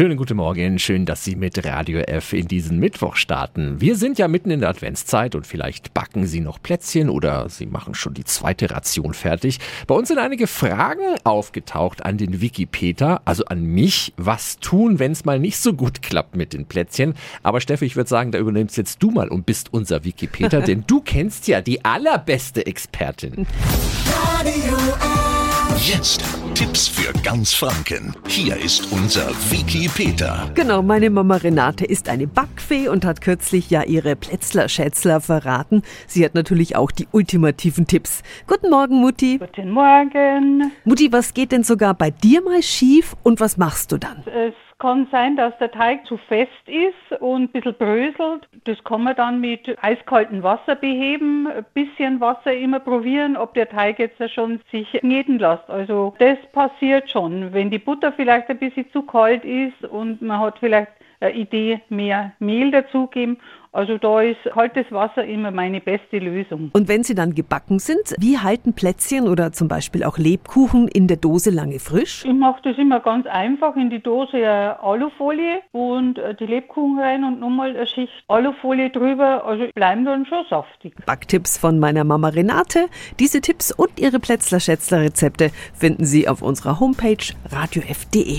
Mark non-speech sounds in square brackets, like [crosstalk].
Schönen guten Morgen, schön, dass Sie mit Radio F in diesen Mittwoch starten. Wir sind ja mitten in der Adventszeit und vielleicht backen Sie noch Plätzchen oder Sie machen schon die zweite Ration fertig. Bei uns sind einige Fragen aufgetaucht an den Wikipedia, also an mich. Was tun, wenn es mal nicht so gut klappt mit den Plätzchen? Aber Steffi, ich würde sagen, da übernimmst jetzt du mal und bist unser Wikipedia, [laughs] denn du kennst ja die allerbeste Expertin. Radio Jetzt Tipps für ganz Franken. Hier ist unser Wiki Peter. Genau, meine Mama Renate ist eine Backfee und hat kürzlich ja ihre Plätzler-Schätzler verraten. Sie hat natürlich auch die ultimativen Tipps. Guten Morgen, Mutti. Guten Morgen. Mutti, was geht denn sogar bei dir mal schief und was machst du dann? Es kann sein, dass der Teig zu fest ist und ein bisschen bröselt. Das kann man dann mit eiskaltem Wasser beheben. Ein bisschen Wasser immer probieren, ob der Teig jetzt schon sich kneten lässt. Also das passiert schon. Wenn die Butter vielleicht ein bisschen zu kalt ist und man hat vielleicht Idee, mehr Mehl dazugeben also da ist kaltes Wasser immer meine beste Lösung. Und wenn sie dann gebacken sind, wie halten Plätzchen oder zum Beispiel auch Lebkuchen in der Dose lange frisch? Ich mache das immer ganz einfach in die Dose eine Alufolie und äh, die Lebkuchen rein und nochmal eine Schicht Alufolie drüber. Also bleiben dann schon saftig. Backtipps von meiner Mama Renate. Diese Tipps und ihre Plätzler-Schätzler-Rezepte finden Sie auf unserer Homepage radiof.de.